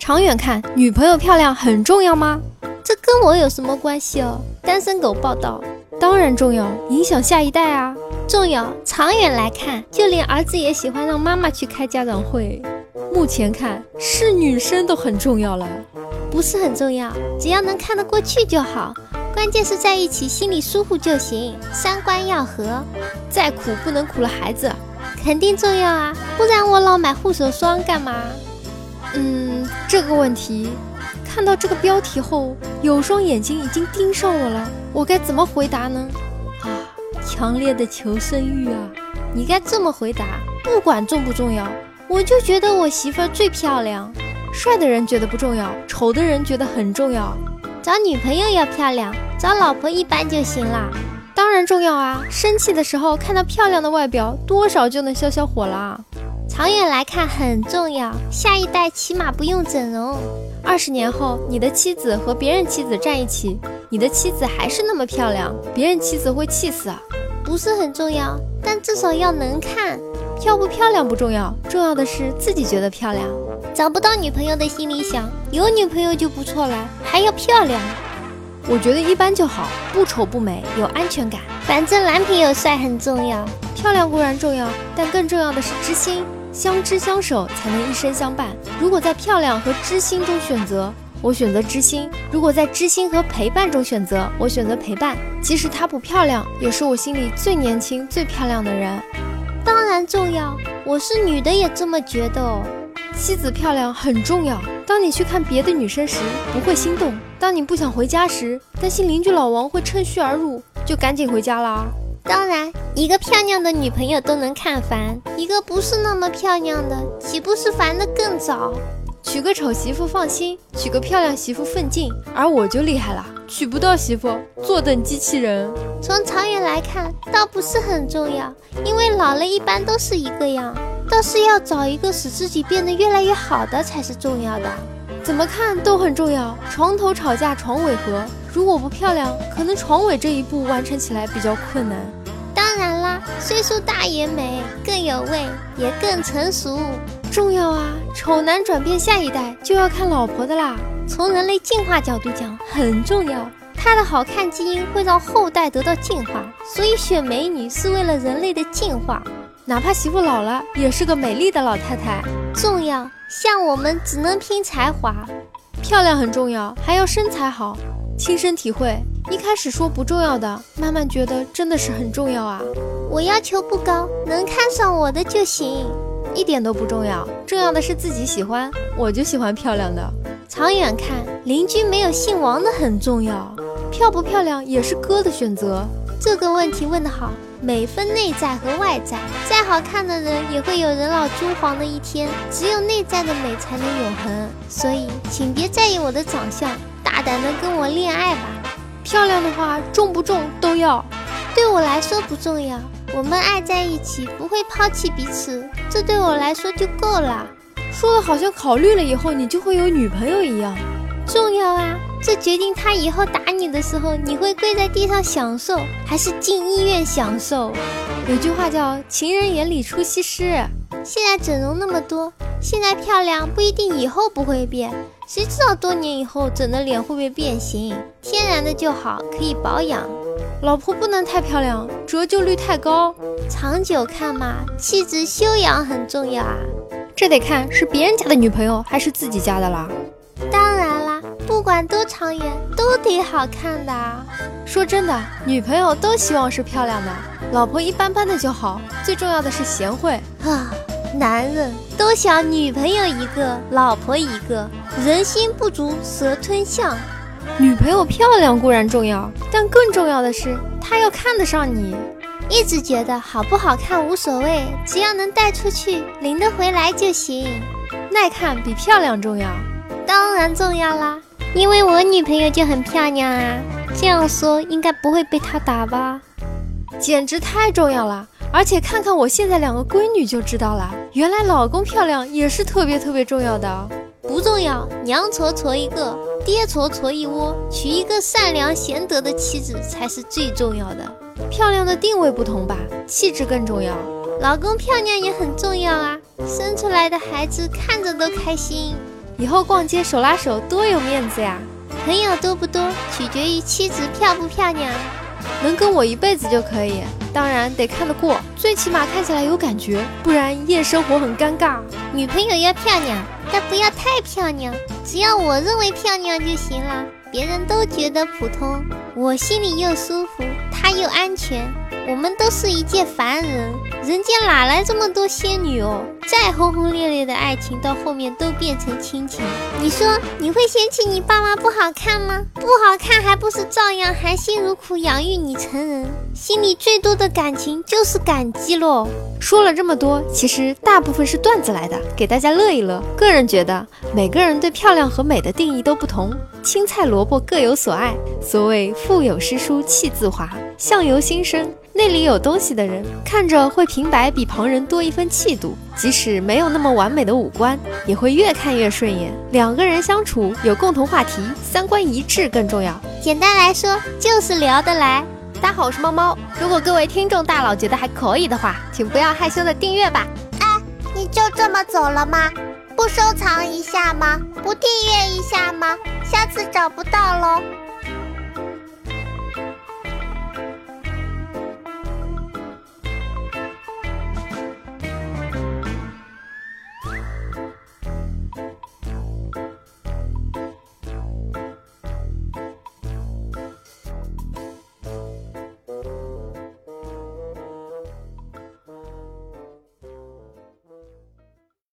长远看，女朋友漂亮很重要吗？这跟我有什么关系哦？单身狗报道，当然重要，影响下一代啊。重要。长远来看，就连儿子也喜欢让妈妈去开家长会。目前看，是女生都很重要了，不是很重要，只要能看得过去就好。关键是在一起心里舒服就行，三观要合。再苦不能苦了孩子，肯定重要啊，不然我老买护手霜干嘛？嗯，这个问题，看到这个标题后，有双眼睛已经盯上我了，我该怎么回答呢？啊，强烈的求生欲啊！你该这么回答：不管重不重要，我就觉得我媳妇儿最漂亮。帅的人觉得不重要，丑的人觉得很重要。找女朋友要漂亮，找老婆一般就行啦。当然重要啊！生气的时候看到漂亮的外表，多少就能消消火了。长远来看很重要，下一代起码不用整容。二十年后，你的妻子和别人妻子站一起，你的妻子还是那么漂亮，别人妻子会气死啊！不是很重要，但至少要能看。漂不漂亮不重要，重要的是自己觉得漂亮。找不到女朋友的心里想，有女朋友就不错了，还要漂亮。我觉得一般就好，不丑不美，有安全感。反正男朋友帅很重要，漂亮固然重要，但更重要的是知心。相知相守才能一生相伴。如果在漂亮和知心中选择，我选择知心；如果在知心和陪伴中选择，我选择陪伴。即使她不漂亮，也是我心里最年轻、最漂亮的人。当然重要，我是女的也这么觉得哦。妻子漂亮很重要。当你去看别的女生时，不会心动；当你不想回家时，担心邻居老王会趁虚而入，就赶紧回家啦。当然，一个漂亮的女朋友都能看烦，一个不是那么漂亮的，岂不是烦得更早？娶个丑媳妇放心，娶个漂亮媳妇奋进。而我就厉害了，娶不到媳妇，坐等机器人。从长远来看，倒不是很重要，因为老了一般都是一个样。倒是要找一个使自己变得越来越好的才是重要的。怎么看都很重要。床头吵架床尾和。如果不漂亮，可能床尾这一步完成起来比较困难。岁数大也美，更有味，也更成熟。重要啊！丑男转变下一代就要看老婆的啦。从人类进化角度讲，很重要。他的好看基因会让后代得到进化，所以选美女是为了人类的进化。哪怕媳妇老了，也是个美丽的老太太。重要。像我们只能拼才华，漂亮很重要，还要身材好。亲身体会，一开始说不重要的，慢慢觉得真的是很重要啊！我要求不高，能看上我的就行，一点都不重要，重要的是自己喜欢。我就喜欢漂亮的。长远看，邻居没有姓王的很重要，漂不漂亮也是哥的选择。这个问题问得好。美分内在和外在，再好看的人也会有人老珠黄的一天，只有内在的美才能永恒。所以，请别在意我的长相，大胆的跟我恋爱吧。漂亮的话，重不重都要。对我来说不重要，我们爱在一起，不会抛弃彼此，这对我来说就够了。说的好像考虑了以后你就会有女朋友一样。重要啊！这决定他以后打你的时候，你会跪在地上享受，还是进医院享受？有句话叫“情人眼里出西施”。现在整容那么多，现在漂亮不一定以后不会变，谁知道多年以后整的脸会不会变形？天然的就好，可以保养。老婆不能太漂亮，折旧率太高。长久看嘛，气质修养很重要啊。这得看是别人家的女朋友还是自己家的啦。当然啦，不管多长远，都得好看的。说真的，女朋友都希望是漂亮的，老婆一般般的就好。最重要的是贤惠啊！男人都想女朋友一个，老婆一个，人心不足蛇吞象。女朋友漂亮固然重要，但更重要的是她要看得上你。一直觉得好不好看无所谓，只要能带出去，领得回来就行。耐看比漂亮重要。当然重要啦，因为我女朋友就很漂亮啊。这样说应该不会被她打吧？简直太重要了！而且看看我现在两个闺女就知道了，原来老公漂亮也是特别特别重要的。不重要，娘矬矬一个，爹矬矬一窝，娶一个善良贤德的妻子才是最重要的。漂亮的定位不同吧，气质更重要。老公漂亮也很重要啊，生出来的孩子看着都开心。以后逛街手拉手多有面子呀！朋友多不多，取决于妻子漂不漂亮。能跟我一辈子就可以，当然得看得过，最起码看起来有感觉，不然夜生活很尴尬。女朋友要漂亮，但不要太漂亮，只要我认为漂亮就行了，别人都觉得普通，我心里又舒服，她又安全。我们都是一介凡人，人间哪来这么多仙女哦？再轰轰烈烈的爱情，到后面都变成亲情。你说你会嫌弃你爸妈不好看吗？不好看还不是照样含辛茹苦养育你成人？心里最多的感情就是感激喽。说了这么多，其实大部分是段子来的，给大家乐一乐。个人觉得，每个人对漂亮和美的定义都不同，青菜萝卜各有所爱。所谓腹有诗书气自华，相由心生。内里有东西的人，看着会平白比旁人多一分气度。即使没有那么完美的五官，也会越看越顺眼。两个人相处有共同话题，三观一致更重要。简单来说，就是聊得来。大家好，我是猫猫。如果各位听众大佬觉得还可以的话，请不要害羞的订阅吧。哎，你就这么走了吗？不收藏一下吗？不订阅一下吗？下次找不到喽。